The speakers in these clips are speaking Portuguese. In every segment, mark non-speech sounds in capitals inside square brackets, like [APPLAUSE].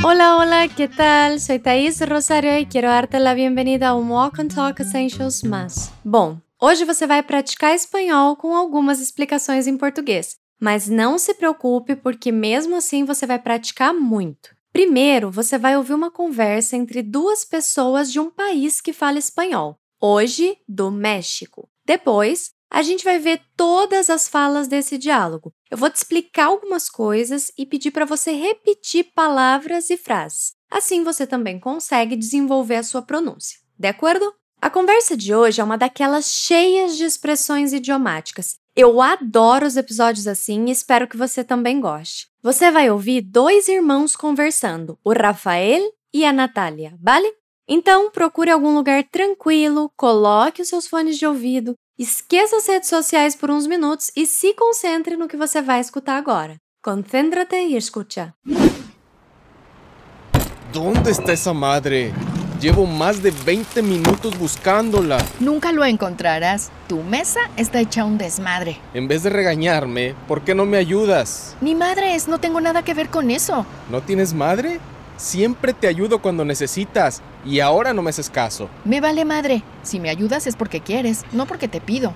Hola, hola, ¿qué tal? Soy Thaís Rosario y quiero darte la bienvenida ao Walk and Talk Essentials Más. Bom, hoje você vai praticar espanhol com algumas explicações em português, mas não se preocupe porque mesmo assim você vai praticar muito. Primeiro, você vai ouvir uma conversa entre duas pessoas de um país que fala espanhol, hoje do México. Depois, a gente vai ver todas as falas desse diálogo. Eu vou te explicar algumas coisas e pedir para você repetir palavras e frases. Assim você também consegue desenvolver a sua pronúncia. De acordo? A conversa de hoje é uma daquelas cheias de expressões idiomáticas. Eu adoro os episódios assim e espero que você também goste. Você vai ouvir dois irmãos conversando, o Rafael e a Natália, vale? Então, procure algum lugar tranquilo, coloque os seus fones de ouvido, esqueça as redes sociais por uns minutos e se concentre no que você vai escutar agora. Concéntrate e escucha. ¿Dónde está esa madre? Llevo más de 20 minutos buscándola. Nunca lo encontrarás. Tu mesa está hecha un desmadre. En vez de regañarme, ¿por qué no me ayudas? Ni madres, no tengo nada que ver con eso. ¿No tienes madre? Siempre te ayudo cuando necesitas y ahora no me haces caso. Me vale madre. Si me ayudas es porque quieres, no porque te pido.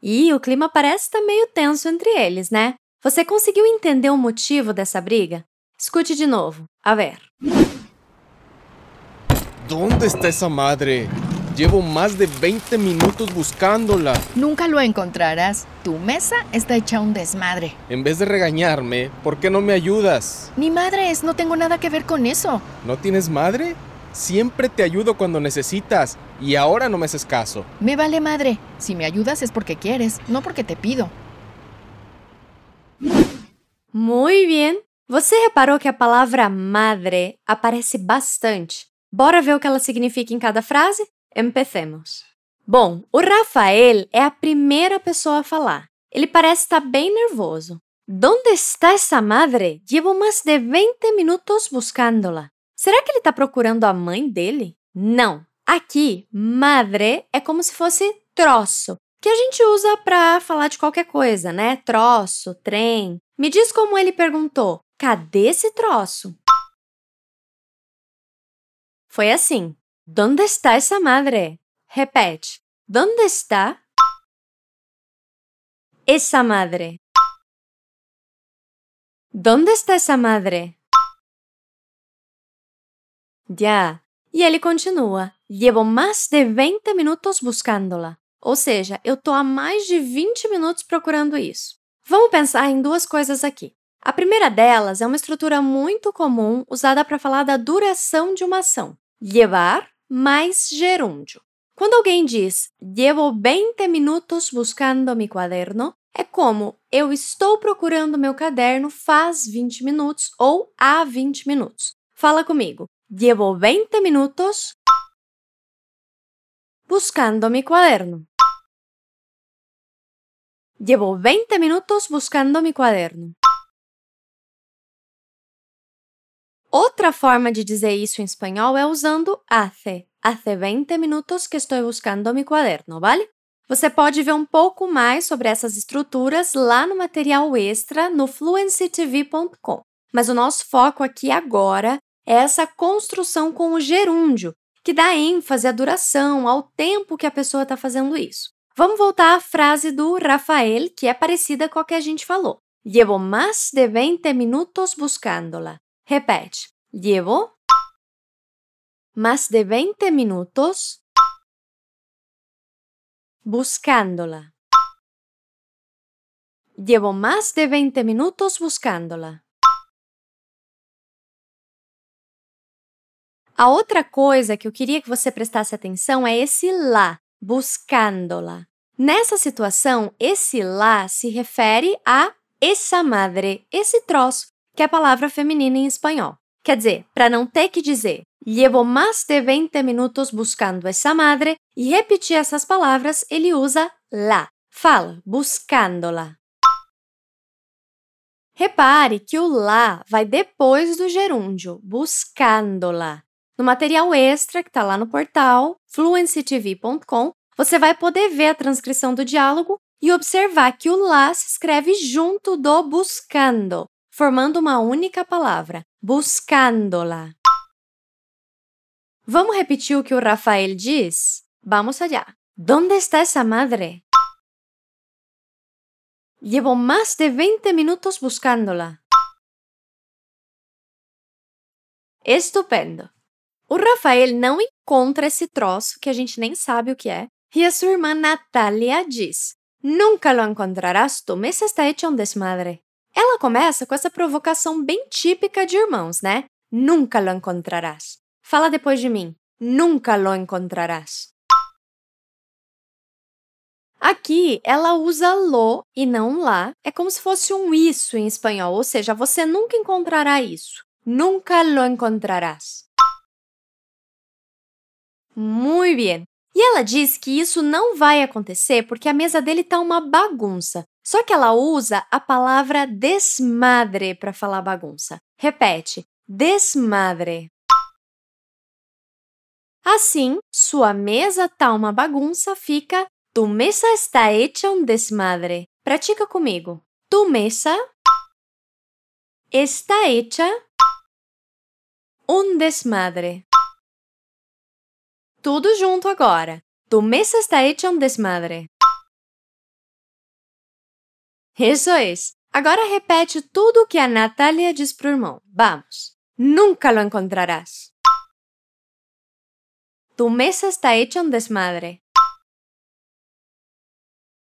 E o clima parece estar meio tenso entre eles, né? Você conseguiu entender o motivo dessa briga? Escute de novo. A ver. ¿Dónde está esa madre? Llevo más de 20 minutos buscándola. Nunca lo encontrarás. Tu mesa está hecha un desmadre. En vez de regañarme, ¿por qué no me ayudas? Ni madres, no tengo nada que ver con eso. ¿No tienes madre? Siempre te ayudo cuando necesitas y ahora no me haces caso. Me vale madre. Si me ayudas es porque quieres, no porque te pido. Muy bien! Você reparou que a palavra madre aparece bastante? Bora ver o que ela significa em cada frase? Empecemos. Bom, o Rafael é a primeira pessoa a falar. Ele parece estar bem nervoso. ¿Dónde está essa madre? Llevo mais de 20 minutos buscándola. Será que ele está procurando a mãe dele? Não. Aqui, madre é como se fosse troço, que a gente usa para falar de qualquer coisa, né? Troço, trem. Me diz como ele perguntou: cadê esse troço? Foi assim. ¿Dónde está essa madre? Repete. ¿Dónde está essa madre? ¿Dónde está essa madre? Ya. E ele continua. Llevo mais de 20 minutos buscándola. Ou seja, eu tô há mais de 20 minutos procurando isso. Vamos pensar em duas coisas aqui. A primeira delas é uma estrutura muito comum usada para falar da duração de uma ação. Llevar mais gerúndio. Quando alguém diz llevo 20 minutos buscando mi cuaderno, é como eu estou procurando meu caderno faz 20 minutos ou há 20 minutos. Fala comigo. Llevo 20 minutos buscando mi cuaderno. Llevo 20 minutos buscando mi cuaderno. Outra forma de dizer isso em espanhol é usando hace. Hace 20 minutos que estou buscando mi cuaderno, vale? Você pode ver um pouco mais sobre essas estruturas lá no material extra no fluencytv.com. Mas o nosso foco aqui agora é essa construção com o gerúndio, que dá ênfase à duração, ao tempo que a pessoa está fazendo isso. Vamos voltar à frase do Rafael, que é parecida com a que a gente falou. Llevo más de 20 minutos buscándola. Repete. Llevo más de 20 minutos buscándola. Llevo más de 20 minutos buscándola. A outra coisa que eu queria que você prestasse atenção é esse lá, buscándola. Nessa situação, esse lá se refere a essa madre, esse troço, que é a palavra feminina em espanhol. Quer dizer, para não ter que dizer llevo más de 20 minutos buscando essa madre e repetir essas palavras, ele usa lá. Fala, buscándola. Repare que o lá vai depois do gerúndio, buscándola. No material extra que está lá no portal fluencytv.com, você vai poder ver a transcrição do diálogo e observar que o lá se escreve junto do buscando. Formando uma única palavra, buscándola. Vamos repetir o que o Rafael diz? Vamos allá. ¿Dónde está esa madre? Llevo más de 20 minutos buscándola. Estupendo! O Rafael não encontra esse troço que a gente nem sabe o que é, e a sua irmã Natália diz: Nunca lo encontrarás, tu mesa está hecha um desmadre. Ela começa com essa provocação bem típica de irmãos, né? Nunca lo encontrarás. Fala depois de mim. Nunca lo encontrarás. Aqui, ela usa lo e não lá. É como se fosse um isso em espanhol, ou seja, você nunca encontrará isso. Nunca lo encontrarás. Muito bem. E ela diz que isso não vai acontecer porque a mesa dele tá uma bagunça. Só que ela usa a palavra desmadre para falar bagunça. Repete: desmadre. Assim, sua mesa tá uma bagunça fica Tu mesa está hecha un desmadre. Pratica comigo. Tu mesa está hecha um desmadre. Tudo junto agora. Tu mesa está hecha um desmadre. Isso é. Agora repete tudo o que a Natália diz pro irmão. Vamos. Nunca lo encontrarás. Tu mesa está hecha um desmadre.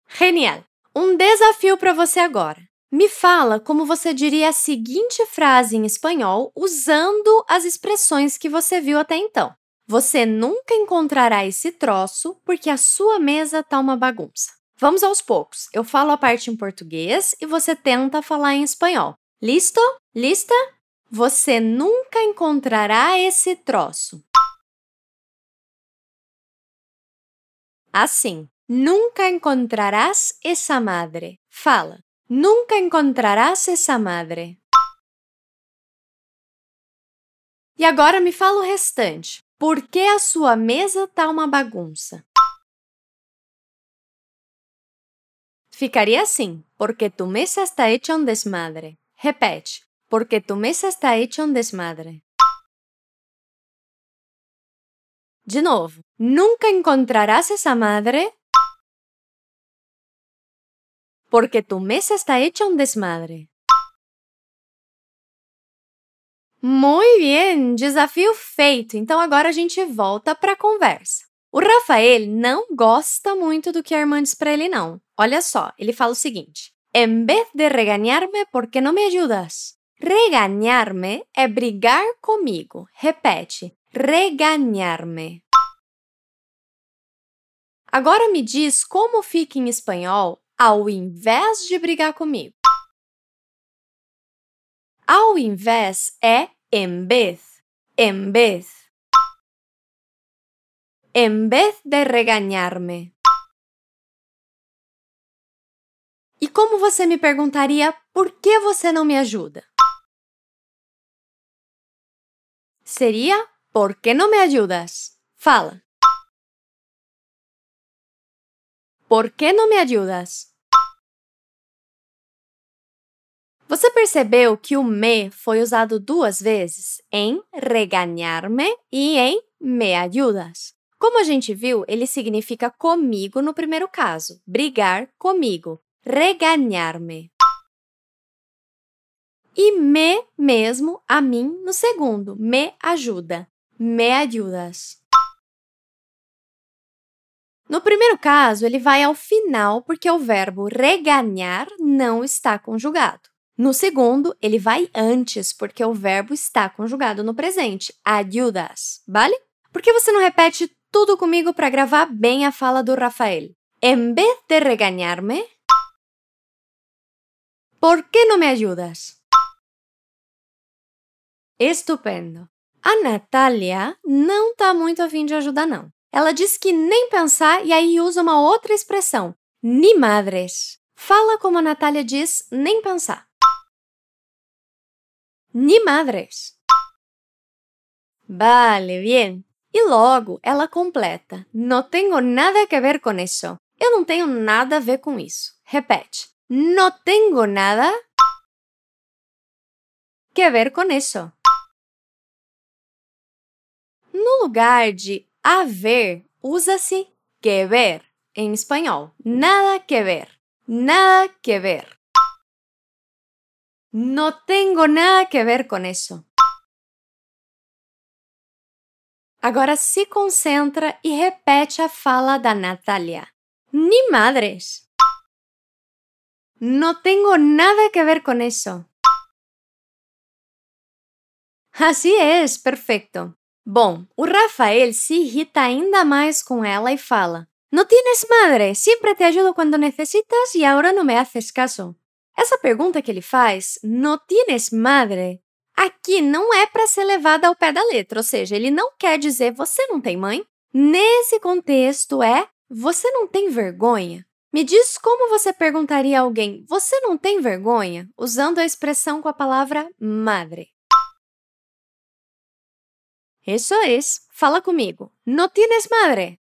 Genial! Um desafio para você agora. Me fala como você diria a seguinte frase em espanhol usando as expressões que você viu até então. Você nunca encontrará esse troço porque a sua mesa tá uma bagunça. Vamos aos poucos. Eu falo a parte em português e você tenta falar em espanhol. Listo? Lista? Você nunca encontrará esse troço. Assim. Nunca encontrarás essa madre. Fala. Nunca encontrarás essa madre. E agora me fala o restante. Por que a sua mesa tá uma bagunça? Ficaria assim: porque tu mesa está hecha um desmadre. Repete: porque tu mesa está hecha um desmadre. De novo, nunca encontrarás essa madre porque tu mesa está hecha un desmadre. Muito bem, desafio feito. Então agora a gente volta para a conversa. O Rafael não gosta muito do que a irmã diz para ele, não. Olha só, ele fala o seguinte: Em vez de regañar-me, por que não me ajudas? Regañar-me é brigar comigo. Repete: regañar-me. Agora me diz como fica em espanhol ao invés de brigar comigo. Ao invés é em vez, em vez. Em vez de regañar-me. E como você me perguntaria por que você não me ajuda? Seria por que não me ajudas? Fala. Por que não me ajudas? Você percebeu que o me foi usado duas vezes, em regañar-me e em me ayudas. Como a gente viu, ele significa comigo no primeiro caso, brigar comigo, regañar-me. E me mesmo, a mim, no segundo, me ajuda, me ayudas. No primeiro caso, ele vai ao final porque o verbo reganhar não está conjugado. No segundo, ele vai antes, porque o verbo está conjugado no presente. Ayudas, vale? Por que você não repete tudo comigo para gravar bem a fala do Rafael? Em vez de regañar-me, ¿por que não me ajudas? Estupendo. A Natália não está muito afim de ajudar, não. Ela diz que nem pensar e aí usa uma outra expressão, ni madres. Fala como a Natália diz, nem pensar ni madres. Vale, bien. E logo ela completa: Não tenho nada que ver com isso. Eu não tenho nada a ver com isso. Repete: Não tenho nada que ver com isso? No lugar de haver, usa-se que ver em espanhol. Nada que ver. Nada que ver. No tengo nada que ver com isso. Agora se concentra e repete a fala da Natalia. Ni madres. No tengo nada que ver con eso. Así es, perfeito. Bom, o Rafael se irrita ainda mais com ela e fala: No tienes madre, sempre te ajudo quando necessitas e agora não me haces caso. Essa pergunta que ele faz, no tienes madre, aqui não é para ser levada ao pé da letra, ou seja, ele não quer dizer você não tem mãe. Nesse contexto é você não tem vergonha. Me diz como você perguntaria a alguém: Você não tem vergonha? usando a expressão com a palavra madre. Isso é. Fala comigo. No tienes madre?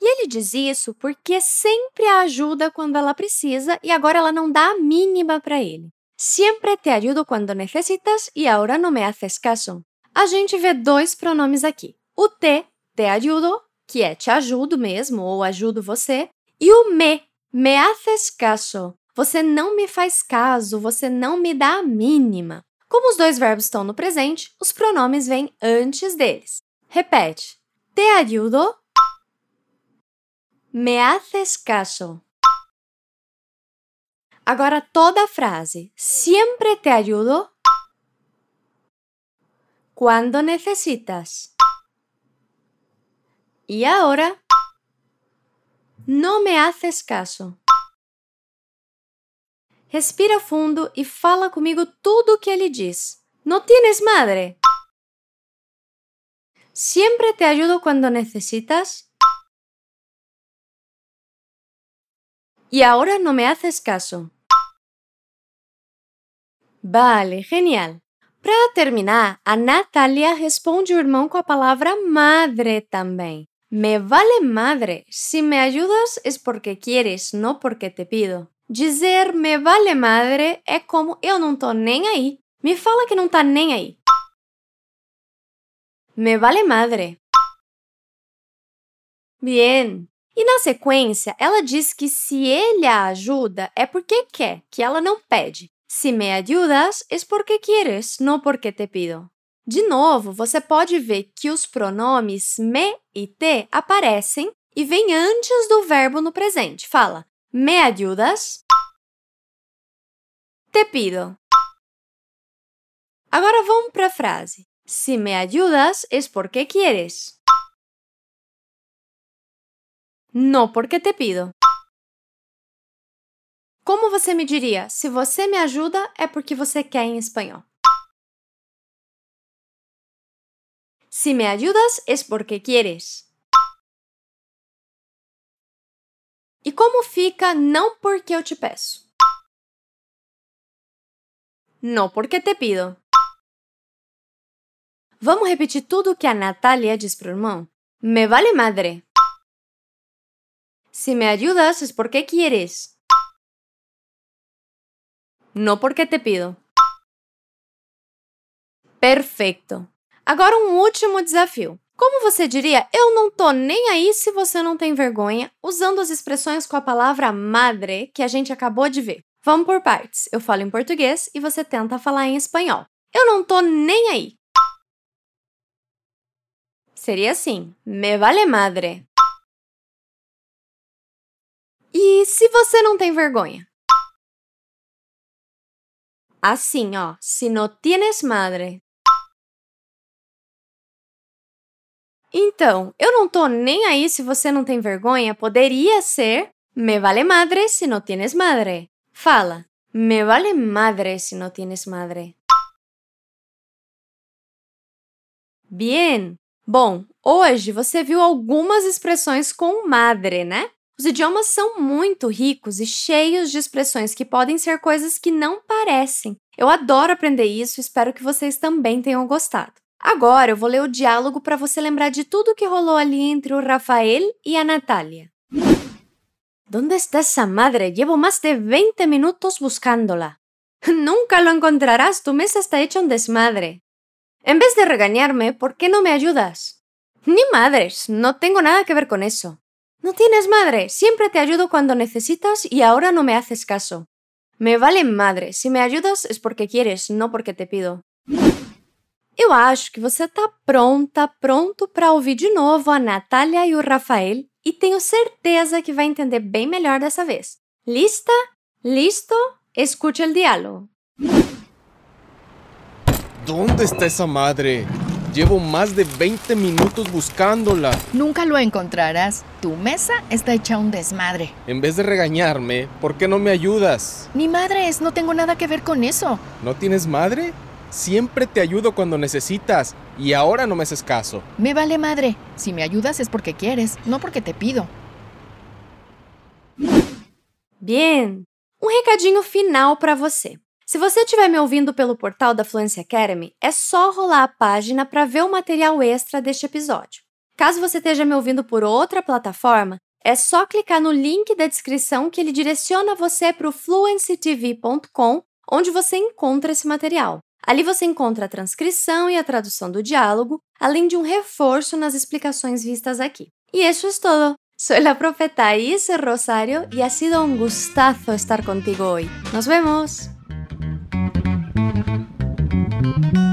E ele diz isso porque sempre a ajuda quando ela precisa e agora ela não dá a mínima para ele. Sempre te ajudo quando necessitas e agora não me haces caso. A gente vê dois pronomes aqui. O te, te ajudo, que é te ajudo mesmo ou ajudo você, e o me, me haces caso. Você não me faz caso, você não me dá a mínima. Como os dois verbos estão no presente, os pronomes vêm antes deles. Repete. Te ajudo Me haces caso. Agora toda frase. Siempre te ayudo. Cuando necesitas. Y ahora. No me haces caso. Respira fundo e fala comigo tudo o que ele diz. ¿No tienes madre? Siempre te ayudo cuando necesitas. Y ahora no me haces caso. Vale, genial. Para terminar, a Natalia responde o irmão com a palavra madre também. Me vale madre. Si me ayudas es porque quieres, no porque te pido. Dizer me vale madre é como eu não tô nem aí. Me fala que não tá nem aí. Me vale madre. Bien. E na sequência, ela diz que se ele a ajuda é porque quer, que ela não pede. Se me ayudas, é porque quieres, não porque te pido. De novo, você pode ver que os pronomes me e te aparecem e vêm antes do verbo no presente. Fala, me ayudas? Te pido. Agora vamos para a frase. Se me ayudas, é porque quieres. No porque te pido. Como você me diria? Se você me ajuda, é porque você quer em espanhol. Si me ayudas, es porque quieres. E como fica não porque eu te peço? Não porque te pido. Vamos repetir tudo que a Natália diz para o irmão? Me vale madre. Si me ayudas es porque quieres. No porque te pido. Perfeito. Agora um último desafio. Como você diria, eu não tô nem aí se você não tem vergonha, usando as expressões com a palavra madre que a gente acabou de ver. Vamos por partes. Eu falo em português e você tenta falar em espanhol. Eu não tô nem aí. Seria assim: me vale madre. E se você não tem vergonha? Assim, ó. Se não tienes madre. Então, eu não tô nem aí se você não tem vergonha, poderia ser me vale madre se não tienes madre. Fala, me vale madre se não tienes madre. Bien. Bom, hoje você viu algumas expressões com madre, né? Os idiomas são muito ricos e cheios de expressões que podem ser coisas que não parecem. Eu adoro aprender isso espero que vocês também tenham gostado. Agora eu vou ler o diálogo para você lembrar de tudo que rolou ali entre o Rafael e a Natalia. ¿Dónde está esa madre? Llevo más de 20 minutos buscándola. [LAUGHS] Nunca lo encontrarás, tu mesa está hecha un desmadre. En vez de regañarme, ¿por qué no me ayudas? Ni madres, no tengo nada que ver con eso. No tienes madre, siempre te ayudo cuando necesitas y ahora no me haces caso. Me vale madre, se me ayudas es porque quieres, não porque te pido. Eu acho que você está pronta, pronto para ouvir de novo a Natália e o Rafael e tenho certeza que vai entender bem melhor dessa vez. Lista? Listo? Escute o diálogo. ¿Dónde está esa madre? Llevo más de 20 minutos buscándola. Nunca lo encontrarás. Tu mesa está hecha un desmadre. En vez de regañarme, ¿por qué no me ayudas? Ni madres, no tengo nada que ver con eso. ¿No tienes madre? Siempre te ayudo cuando necesitas y ahora no me haces caso. Me vale madre. Si me ayudas es porque quieres, no porque te pido. Bien. Um recadinho final para você. Se você estiver me ouvindo pelo portal da Fluency Academy, é só rolar a página para ver o material extra deste episódio. Caso você esteja me ouvindo por outra plataforma, é só clicar no link da descrição que ele direciona você para o fluencytv.com, onde você encontra esse material. Ali você encontra a transcrição e a tradução do diálogo, além de um reforço nas explicações vistas aqui. E isso é tudo. Soy la profeta Is Rosario y ha sido un gustazo estar contigo hoy. Nos vemos. thank you